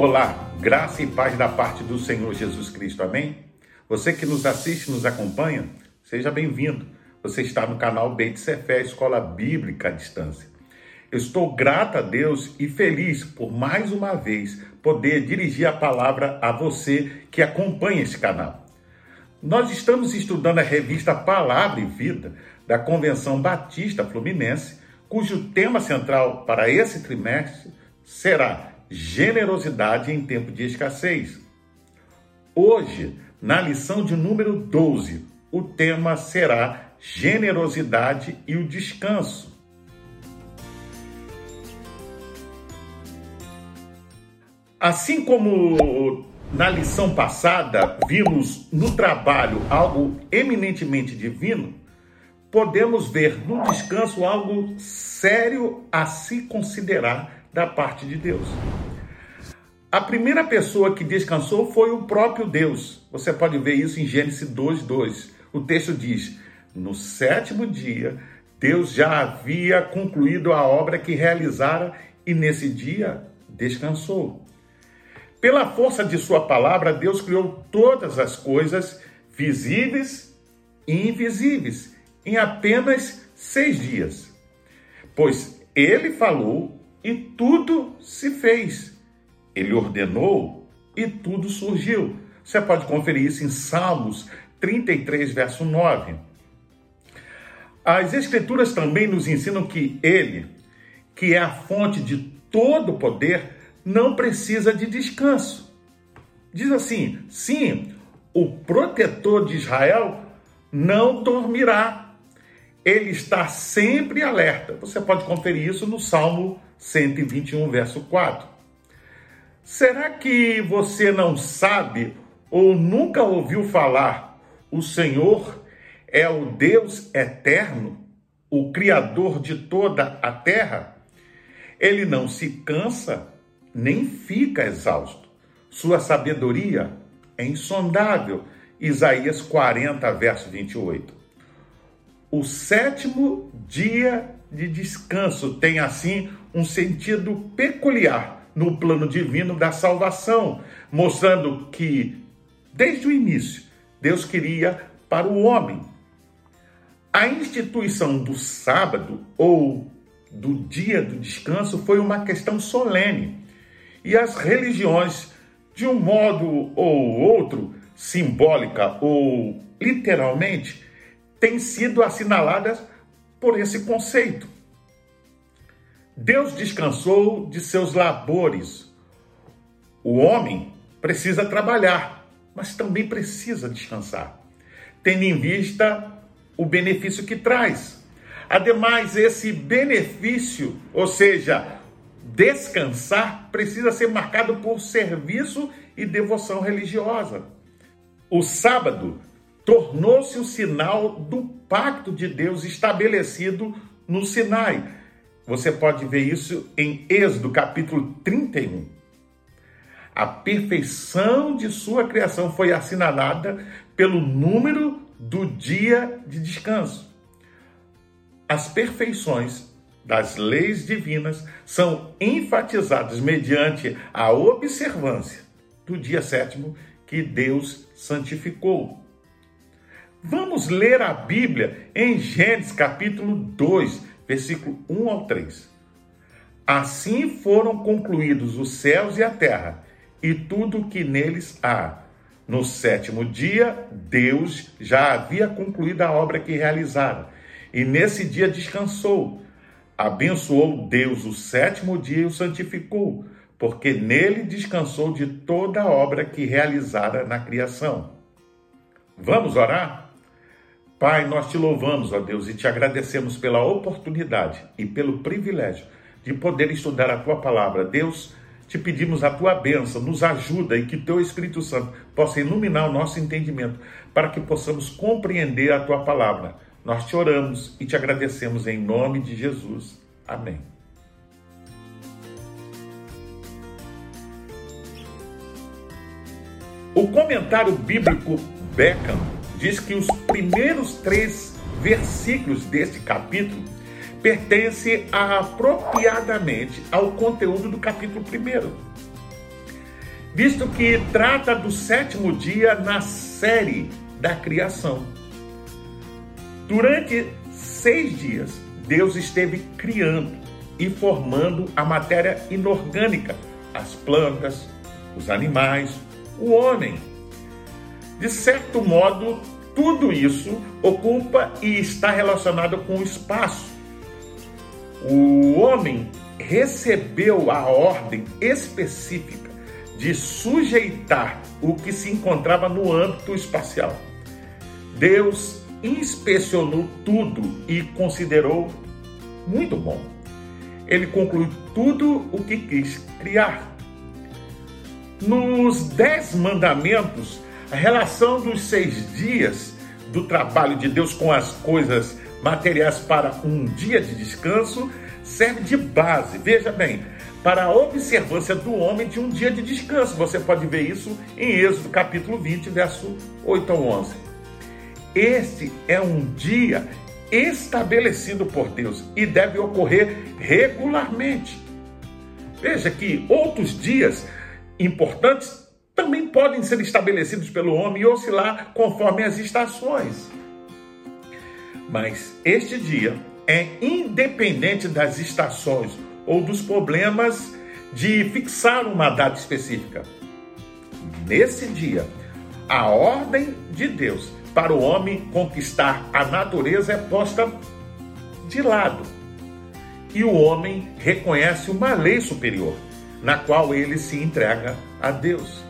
Olá, graça e paz da parte do Senhor Jesus Cristo, amém? Você que nos assiste, nos acompanha, seja bem-vindo. Você está no canal Beit Cefé, Escola Bíblica à Distância. Eu estou grato a Deus e feliz por mais uma vez poder dirigir a palavra a você que acompanha esse canal. Nós estamos estudando a revista Palavra e Vida da Convenção Batista Fluminense, cujo tema central para esse trimestre será generosidade em tempo de escassez. Hoje, na lição de número 12, o tema será generosidade e o descanso. Assim como na lição passada vimos no trabalho algo eminentemente divino, podemos ver no descanso algo sério a se considerar da parte de Deus. A primeira pessoa que descansou foi o próprio Deus. Você pode ver isso em Gênesis 2:2. O texto diz: "No sétimo dia, Deus já havia concluído a obra que realizara e nesse dia descansou." Pela força de sua palavra, Deus criou todas as coisas visíveis e invisíveis em apenas seis dias. Pois ele falou e tudo se fez. Ele ordenou e tudo surgiu. Você pode conferir isso em Salmos 33, verso 9. As Escrituras também nos ensinam que Ele, que é a fonte de todo poder, não precisa de descanso. Diz assim: sim, o protetor de Israel não dormirá. Ele está sempre alerta. Você pode conferir isso no Salmo 121, verso 4. Será que você não sabe ou nunca ouviu falar o Senhor é o Deus eterno, o Criador de toda a terra? Ele não se cansa nem fica exausto. Sua sabedoria é insondável. Isaías 40, verso 28. O sétimo dia de descanso tem assim um sentido peculiar no plano divino da salvação, mostrando que desde o início Deus queria para o homem. A instituição do sábado ou do dia do descanso foi uma questão solene. E as religiões, de um modo ou outro, simbólica ou literalmente, têm sido assinaladas por esse conceito. Deus descansou de seus labores. O homem precisa trabalhar, mas também precisa descansar, tendo em vista o benefício que traz. Ademais, esse benefício, ou seja, descansar, precisa ser marcado por serviço e devoção religiosa. O sábado tornou-se o sinal do pacto de Deus estabelecido no Sinai você pode ver isso em Êxodo capítulo 31. A perfeição de sua criação foi assinalada pelo número do dia de descanso. As perfeições das leis divinas são enfatizadas mediante a observância do dia sétimo que Deus santificou. Vamos ler a Bíblia em Gênesis capítulo 2, versículo 1 ao 3. Assim foram concluídos os céus e a terra, e tudo o que neles há. No sétimo dia, Deus já havia concluído a obra que realizara, e nesse dia descansou. Abençoou Deus o sétimo dia e o santificou, porque nele descansou de toda a obra que realizara na criação. Vamos orar? Pai, nós te louvamos, ó Deus, e te agradecemos pela oportunidade e pelo privilégio de poder estudar a tua palavra. Deus, te pedimos a tua bênção, nos ajuda e que teu Espírito Santo possa iluminar o nosso entendimento para que possamos compreender a tua palavra. Nós te oramos e te agradecemos em nome de Jesus. Amém. O comentário bíblico Beckham diz que os primeiros três versículos deste capítulo pertencem apropriadamente ao conteúdo do capítulo primeiro. visto que trata do sétimo dia na série da criação. Durante seis dias, Deus esteve criando e formando a matéria inorgânica, as plantas, os animais, o homem. De certo modo, tudo isso ocupa e está relacionado com o espaço. O homem recebeu a ordem específica de sujeitar o que se encontrava no âmbito espacial. Deus inspecionou tudo e considerou muito bom. Ele concluiu tudo o que quis criar. Nos Dez Mandamentos, a relação dos seis dias do trabalho de Deus com as coisas materiais para um dia de descanso serve de base, veja bem, para a observância do homem de um dia de descanso. Você pode ver isso em Êxodo capítulo 20, verso 8 ao 11. Este é um dia estabelecido por Deus e deve ocorrer regularmente. Veja que outros dias importantes também podem ser estabelecidos pelo homem e oscilar conforme as estações. Mas este dia é independente das estações ou dos problemas de fixar uma data específica. Nesse dia, a ordem de Deus para o homem conquistar a natureza é posta de lado. E o homem reconhece uma lei superior, na qual ele se entrega a Deus.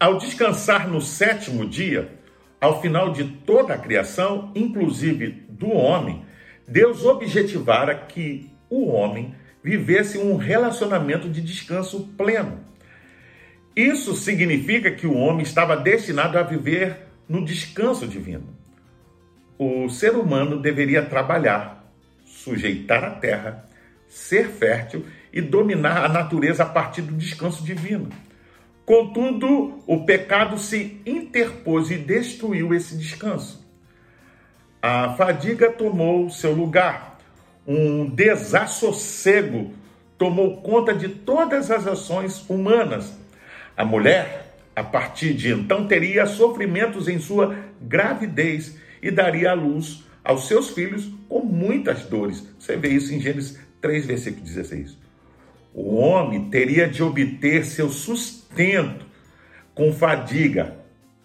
Ao descansar no sétimo dia, ao final de toda a criação, inclusive do homem, Deus objetivara que o homem vivesse um relacionamento de descanso pleno. Isso significa que o homem estava destinado a viver no descanso divino. O ser humano deveria trabalhar, sujeitar a terra, ser fértil e dominar a natureza a partir do descanso divino. Contudo, o pecado se interpôs e destruiu esse descanso. A fadiga tomou seu lugar. Um desassossego tomou conta de todas as ações humanas. A mulher, a partir de então, teria sofrimentos em sua gravidez e daria à luz aos seus filhos com muitas dores. Você vê isso em Gênesis 3, versículo 16. O homem teria de obter seu sustento com fadiga,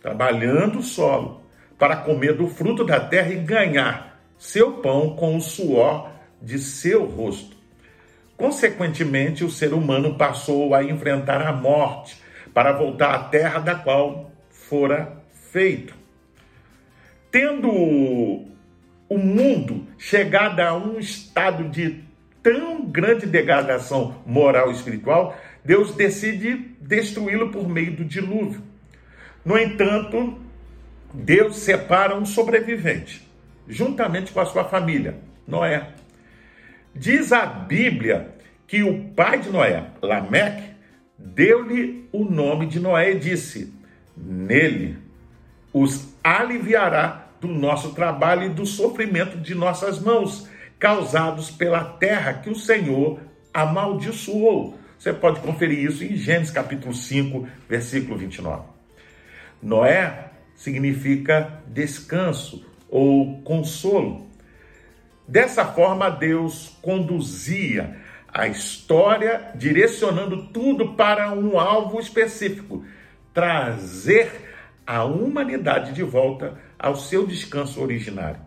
trabalhando o solo, para comer do fruto da terra e ganhar seu pão com o suor de seu rosto. Consequentemente, o ser humano passou a enfrentar a morte para voltar à terra da qual fora feito. Tendo o mundo chegado a um estado de tão grande degradação moral e espiritual, Deus decide destruí-lo por meio do dilúvio. No entanto, Deus separa um sobrevivente, juntamente com a sua família, Noé. Diz a Bíblia que o pai de Noé, Lameque, deu-lhe o nome de Noé e disse: Nele os aliviará do nosso trabalho e do sofrimento de nossas mãos causados pela terra que o Senhor amaldiçoou. Você pode conferir isso em Gênesis capítulo 5, versículo 29. Noé significa descanso ou consolo. Dessa forma, Deus conduzia a história, direcionando tudo para um alvo específico: trazer a humanidade de volta ao seu descanso originário.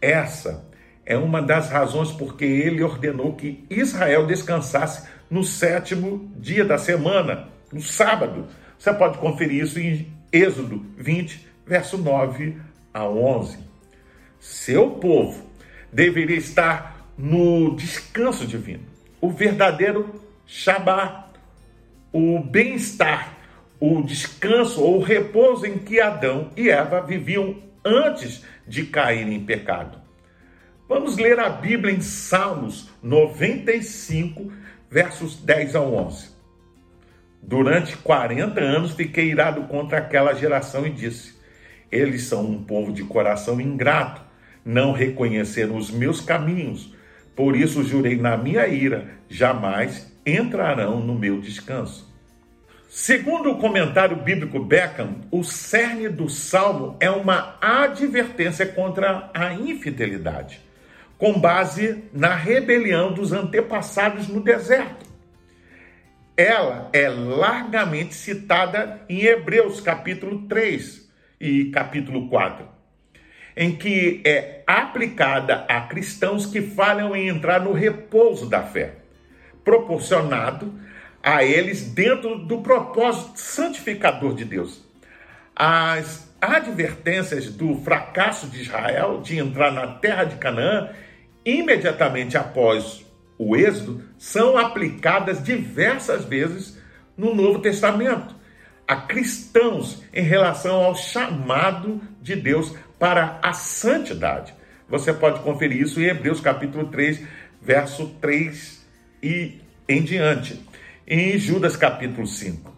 Essa é uma das razões porque ele ordenou que Israel descansasse no sétimo dia da semana, no sábado. Você pode conferir isso em Êxodo 20, verso 9 a 11. Seu povo deveria estar no descanso divino, o verdadeiro Shabá, o bem-estar, o descanso ou o repouso em que Adão e Eva viviam antes de cair em pecado. Vamos ler a Bíblia em Salmos 95, versos 10 ao 11. Durante 40 anos fiquei irado contra aquela geração e disse: Eles são um povo de coração ingrato. não reconheceram os meus caminhos. Por isso jurei na minha ira, jamais entrarão no meu descanso. Segundo o comentário bíblico Beckham, o cerne do salmo é uma advertência contra a infidelidade, com base na rebelião dos antepassados no deserto. Ela é largamente citada em Hebreus capítulo 3 e capítulo 4, em que é aplicada a cristãos que falham em entrar no repouso da fé, proporcionado a eles dentro do propósito santificador de Deus. As advertências do fracasso de Israel de entrar na terra de Canaã, imediatamente após o Êxodo, são aplicadas diversas vezes no Novo Testamento a cristãos em relação ao chamado de Deus para a santidade. Você pode conferir isso em Hebreus capítulo 3, verso 3 e em diante em Judas capítulo 5.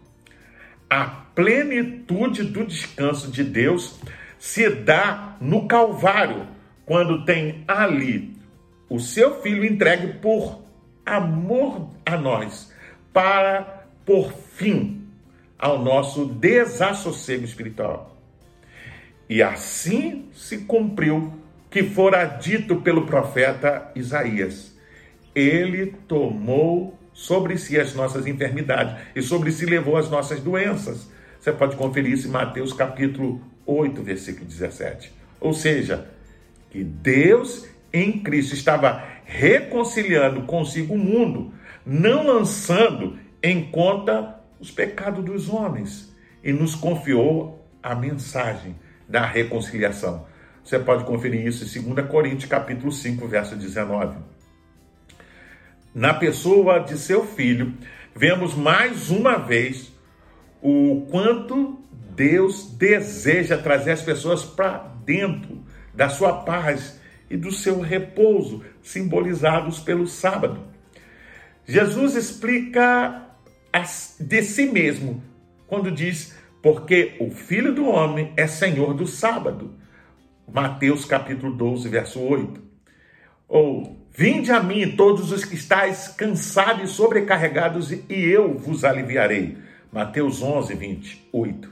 A plenitude do descanso de Deus se dá no Calvário, quando tem ali o seu filho entregue por amor a nós, para por fim ao nosso desassossego espiritual. E assim se cumpriu que fora dito pelo profeta Isaías: Ele tomou sobre si as nossas enfermidades e sobre si levou as nossas doenças. Você pode conferir isso em Mateus capítulo 8, versículo 17. Ou seja, que Deus em Cristo estava reconciliando consigo o mundo, não lançando em conta os pecados dos homens, e nos confiou a mensagem da reconciliação. Você pode conferir isso em 2 Coríntios capítulo 5, verso 19 na pessoa de seu filho, vemos mais uma vez o quanto Deus deseja trazer as pessoas para dentro da sua paz e do seu repouso, simbolizados pelo sábado. Jesus explica de si mesmo quando diz: Porque o Filho do Homem é Senhor do sábado. Mateus capítulo 12, verso 8. Ou Vinde a mim todos os que estáis cansados e sobrecarregados, e eu vos aliviarei. Mateus 11, 28.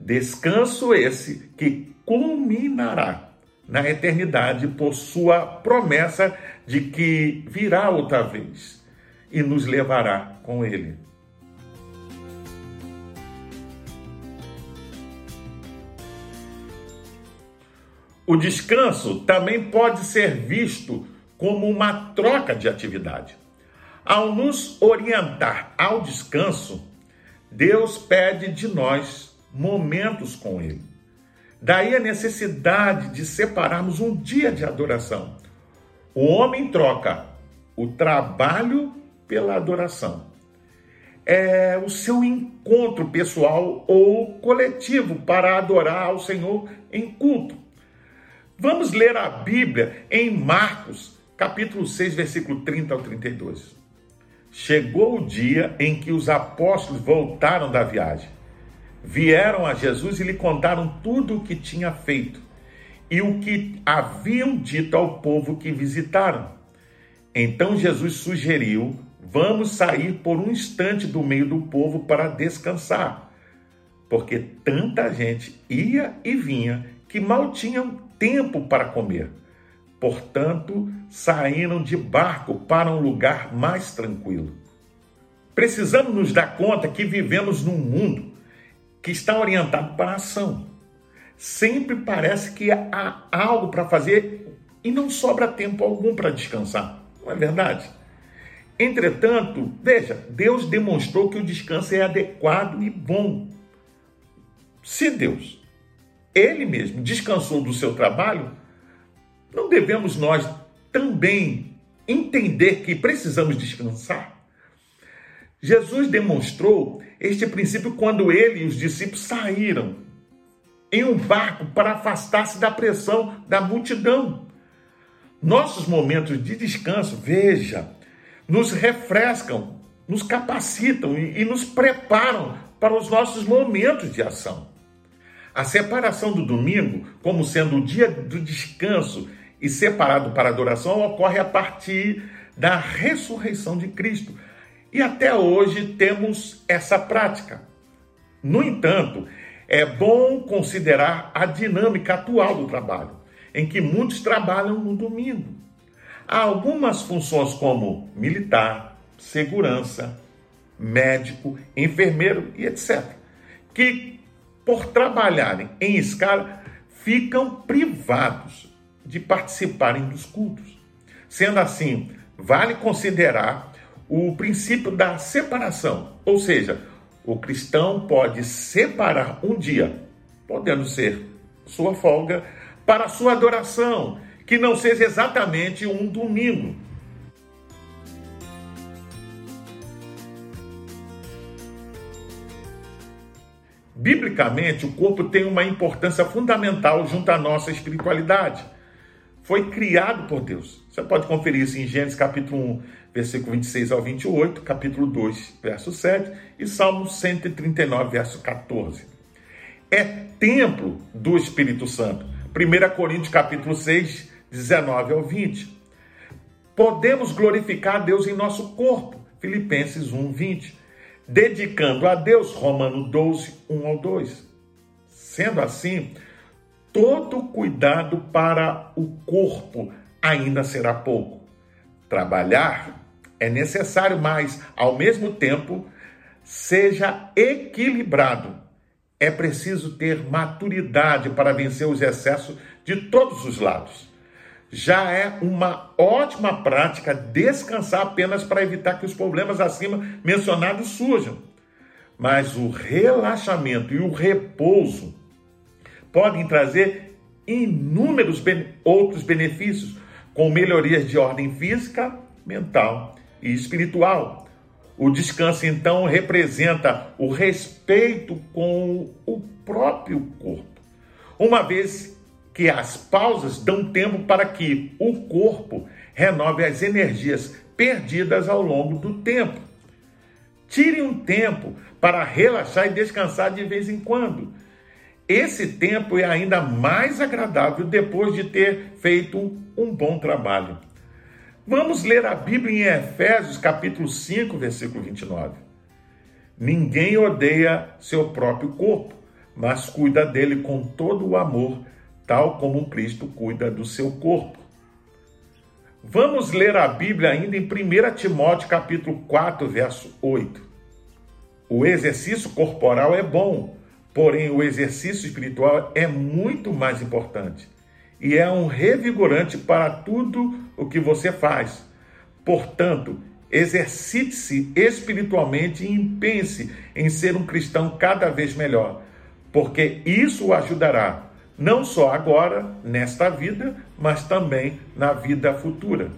Descanso esse que culminará na eternidade por sua promessa de que virá outra vez e nos levará com ele. O descanso também pode ser visto como uma troca de atividade. Ao nos orientar ao descanso, Deus pede de nós momentos com Ele. Daí a necessidade de separarmos um dia de adoração. O homem troca o trabalho pela adoração. É o seu encontro pessoal ou coletivo para adorar ao Senhor em culto. Vamos ler a Bíblia em Marcos, capítulo 6, versículo 30 ao 32. Chegou o dia em que os apóstolos voltaram da viagem. Vieram a Jesus e lhe contaram tudo o que tinha feito e o que haviam dito ao povo que visitaram. Então Jesus sugeriu: vamos sair por um instante do meio do povo para descansar, porque tanta gente ia e vinha que mal tinham tempo para comer. Portanto, saíram de barco para um lugar mais tranquilo. Precisamos nos dar conta que vivemos num mundo que está orientado para a ação. Sempre parece que há algo para fazer e não sobra tempo algum para descansar. Não é verdade? Entretanto, veja, Deus demonstrou que o descanso é adequado e bom. Se Deus ele mesmo descansou do seu trabalho, não devemos nós também entender que precisamos descansar? Jesus demonstrou este princípio quando ele e os discípulos saíram em um barco para afastar-se da pressão da multidão. Nossos momentos de descanso, veja, nos refrescam, nos capacitam e, nos preparam para os nossos momentos de ação. A separação do domingo, como sendo o dia do descanso e separado para adoração, ocorre a partir da ressurreição de Cristo. E até hoje temos essa prática. No entanto, é bom considerar a dinâmica atual do trabalho, em que muitos trabalham no domingo. Há algumas funções como militar, segurança, médico, enfermeiro e etc., que por trabalharem em escala, ficam privados de participarem dos cultos. Sendo assim, vale considerar o princípio da separação, ou seja, o cristão pode separar um dia, podendo ser sua folga, para sua adoração, que não seja exatamente um domingo, Biblicamente, o corpo tem uma importância fundamental junto à nossa espiritualidade. Foi criado por Deus. Você pode conferir isso em Gênesis capítulo 1, versículo 26 ao 28, capítulo 2, verso 7 e Salmo 139, verso 14. É templo do Espírito Santo. 1 Coríntios capítulo 6, 19 ao 20. Podemos glorificar a Deus em nosso corpo. Filipenses 1, 20 dedicando a Deus, Romano 12, 1 ao 2. Sendo assim, todo cuidado para o corpo ainda será pouco. Trabalhar é necessário, mas, ao mesmo tempo, seja equilibrado. É preciso ter maturidade para vencer os excessos de todos os lados já é uma ótima prática descansar apenas para evitar que os problemas acima mencionados surjam. Mas o relaxamento e o repouso podem trazer inúmeros outros benefícios, com melhorias de ordem física, mental e espiritual. O descanso, então, representa o respeito com o próprio corpo. Uma vez que as pausas dão tempo para que o corpo renove as energias perdidas ao longo do tempo. Tire um tempo para relaxar e descansar de vez em quando. Esse tempo é ainda mais agradável depois de ter feito um bom trabalho. Vamos ler a Bíblia em Efésios, capítulo 5, versículo 29. Ninguém odeia seu próprio corpo, mas cuida dele com todo o amor tal como Cristo cuida do seu corpo. Vamos ler a Bíblia ainda em 1 Timóteo capítulo 4, verso 8. O exercício corporal é bom, porém o exercício espiritual é muito mais importante e é um revigorante para tudo o que você faz. Portanto, exercite-se espiritualmente e pense em ser um cristão cada vez melhor, porque isso o ajudará não só agora, nesta vida, mas também na vida futura.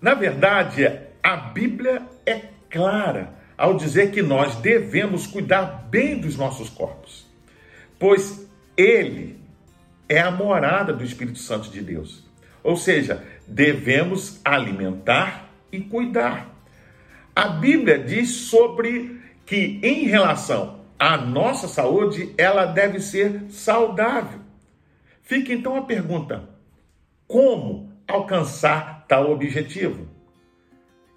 Na verdade, a Bíblia é clara ao dizer que nós devemos cuidar bem dos nossos corpos, pois ele é a morada do Espírito Santo de Deus. Ou seja, devemos alimentar e cuidar. A Bíblia diz sobre que em relação a nossa saúde, ela deve ser saudável. Fica então a pergunta: como alcançar tal objetivo?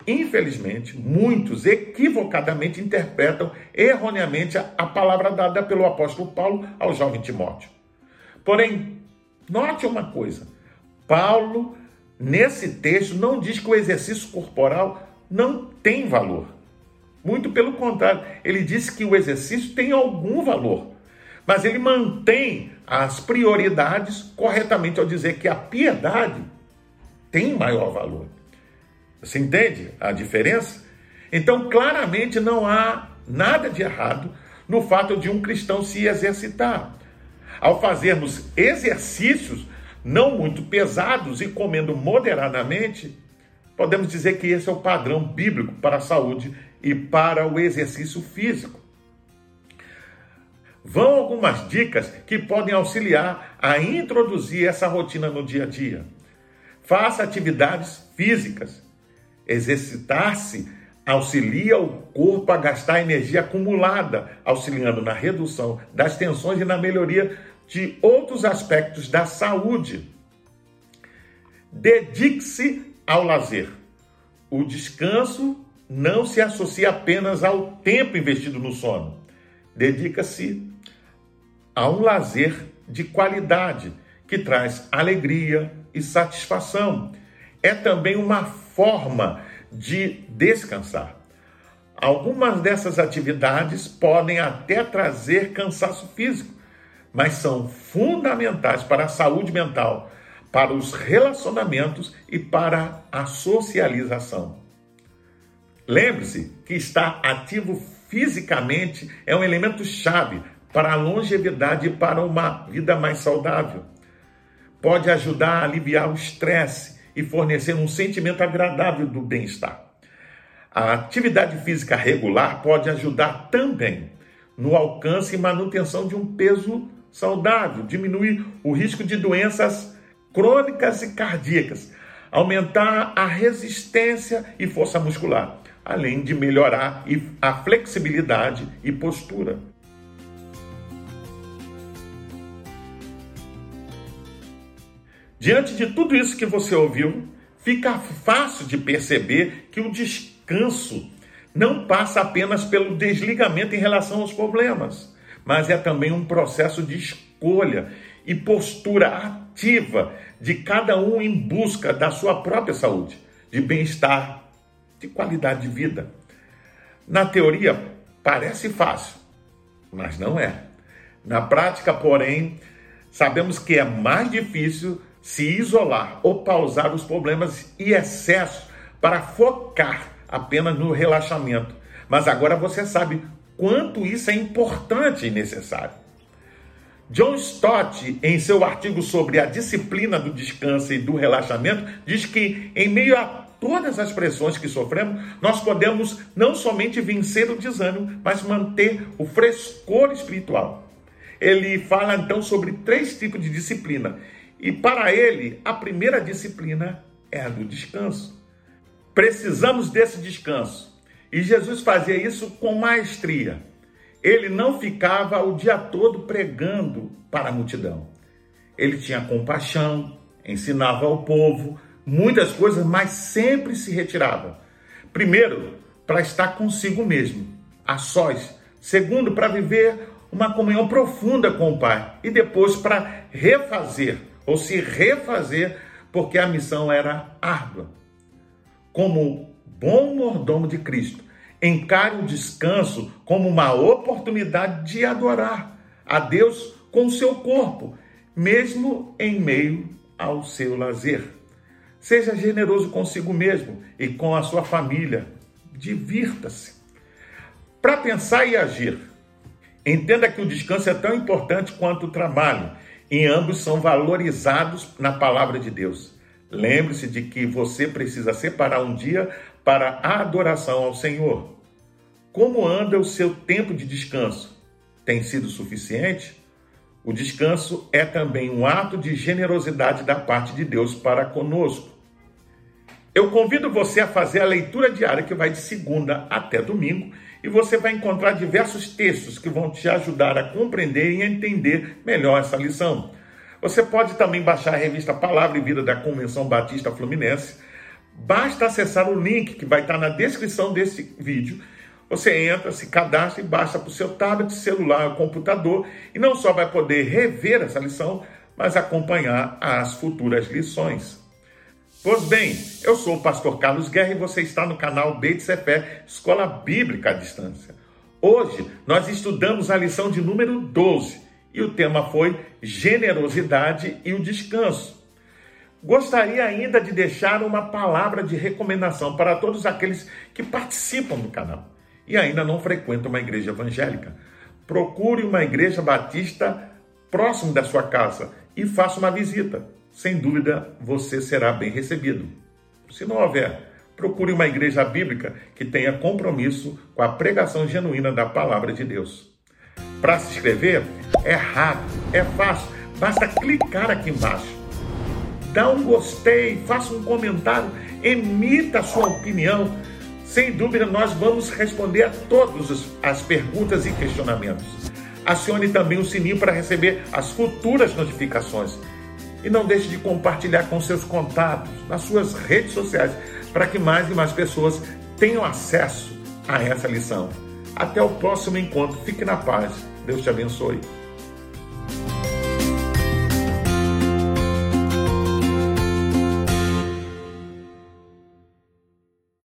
Infelizmente, muitos equivocadamente interpretam erroneamente a palavra dada pelo apóstolo Paulo ao jovem Timóteo. Porém, note uma coisa: Paulo, nesse texto, não diz que o exercício corporal não tem valor. Muito pelo contrário, ele diz que o exercício tem algum valor, mas ele mantém as prioridades corretamente ao dizer que a piedade tem maior valor. Você entende a diferença? Então, claramente não há nada de errado no fato de um cristão se exercitar. Ao fazermos exercícios não muito pesados e comendo moderadamente, podemos dizer que esse é o padrão bíblico para a saúde e para o exercício físico. Vão algumas dicas que podem auxiliar a introduzir essa rotina no dia a dia. Faça atividades físicas. Exercitar-se auxilia o corpo a gastar energia acumulada, auxiliando na redução das tensões e na melhoria de outros aspectos da saúde. Dedique-se ao lazer. O descanso não se associa apenas ao tempo investido no sono. Dedica-se a um lazer de qualidade que traz alegria e satisfação. É também uma forma de descansar. Algumas dessas atividades podem até trazer cansaço físico, mas são fundamentais para a saúde mental, para os relacionamentos e para a socialização. Lembre-se que estar ativo fisicamente é um elemento chave para a longevidade e para uma vida mais saudável. Pode ajudar a aliviar o estresse e fornecer um sentimento agradável do bem-estar. A atividade física regular pode ajudar também no alcance e manutenção de um peso saudável, diminuir o risco de doenças crônicas e cardíacas, aumentar a resistência e força muscular, além de melhorar a flexibilidade e postura. Diante de tudo isso que você ouviu, fica fácil de perceber que o descanso não passa apenas pelo desligamento em relação aos problemas, mas é também um processo de escolha e postura ativa de cada um em busca da sua própria saúde, de bem-estar, de qualidade de vida. Na teoria, parece fácil, mas não é. Na prática, porém, sabemos que é mais difícil se isolar ou pausar os problemas e excessos para focar apenas no relaxamento. Mas agora você sabe quanto isso é importante e necessário. John Stott, em seu artigo sobre a disciplina do descanso e do relaxamento, diz que, em meio a todas as pressões que sofremos, nós podemos não somente vencer o desânimo, mas manter o frescor espiritual. Ele fala então sobre três tipos de disciplina e para ele, a primeira disciplina é a do descanso. Precisamos desse descanso. E Jesus fazia isso com maestria. Ele não ficava o dia todo pregando para a multidão. Ele tinha compaixão, ensinava ao povo muitas coisas, mas sempre se retirava. Primeiro, para estar consigo mesmo, a sós. Segundo, para viver uma comunhão profunda com o Pai. E depois, para refazer ou se refazer, porque a missão era árdua. Como bom mordomo de Cristo, encare o descanso como uma oportunidade de adorar a Deus com o seu corpo, mesmo em meio ao seu lazer. Seja generoso consigo mesmo e com a sua família. Divirta-se. Para pensar e agir, entenda que o descanso é tão importante quanto o trabalho e ambos são valorizados na palavra de Deus. Lembre-se de que você precisa separar um dia para a adoração ao Senhor. Como anda o seu tempo de descanso? Tem sido suficiente? O descanso é também um ato de generosidade da parte de Deus para conosco. Eu convido você a fazer a leitura diária que vai de segunda até domingo e você vai encontrar diversos textos que vão te ajudar a compreender e entender melhor essa lição. Você pode também baixar a revista Palavra e Vida da Convenção Batista Fluminense. Basta acessar o link que vai estar na descrição desse vídeo. Você entra, se cadastra e baixa para o seu tablet, celular, computador e não só vai poder rever essa lição, mas acompanhar as futuras lições. Pois bem, eu sou o pastor Carlos Guerra e você está no canal Beit Sefer, Escola Bíblica à Distância. Hoje nós estudamos a lição de número 12 e o tema foi generosidade e o descanso. Gostaria ainda de deixar uma palavra de recomendação para todos aqueles que participam do canal e ainda não frequentam uma igreja evangélica. Procure uma igreja batista próximo da sua casa e faça uma visita sem dúvida você será bem recebido. Se não houver, procure uma igreja bíblica que tenha compromisso com a pregação genuína da palavra de Deus. Para se inscrever, é rápido, é fácil, basta clicar aqui embaixo. Dá um gostei, faça um comentário, emita a sua opinião. Sem dúvida, nós vamos responder a todas as perguntas e questionamentos. Acione também o sininho para receber as futuras notificações. E não deixe de compartilhar com seus contatos nas suas redes sociais para que mais e mais pessoas tenham acesso a essa lição. Até o próximo encontro. Fique na paz. Deus te abençoe.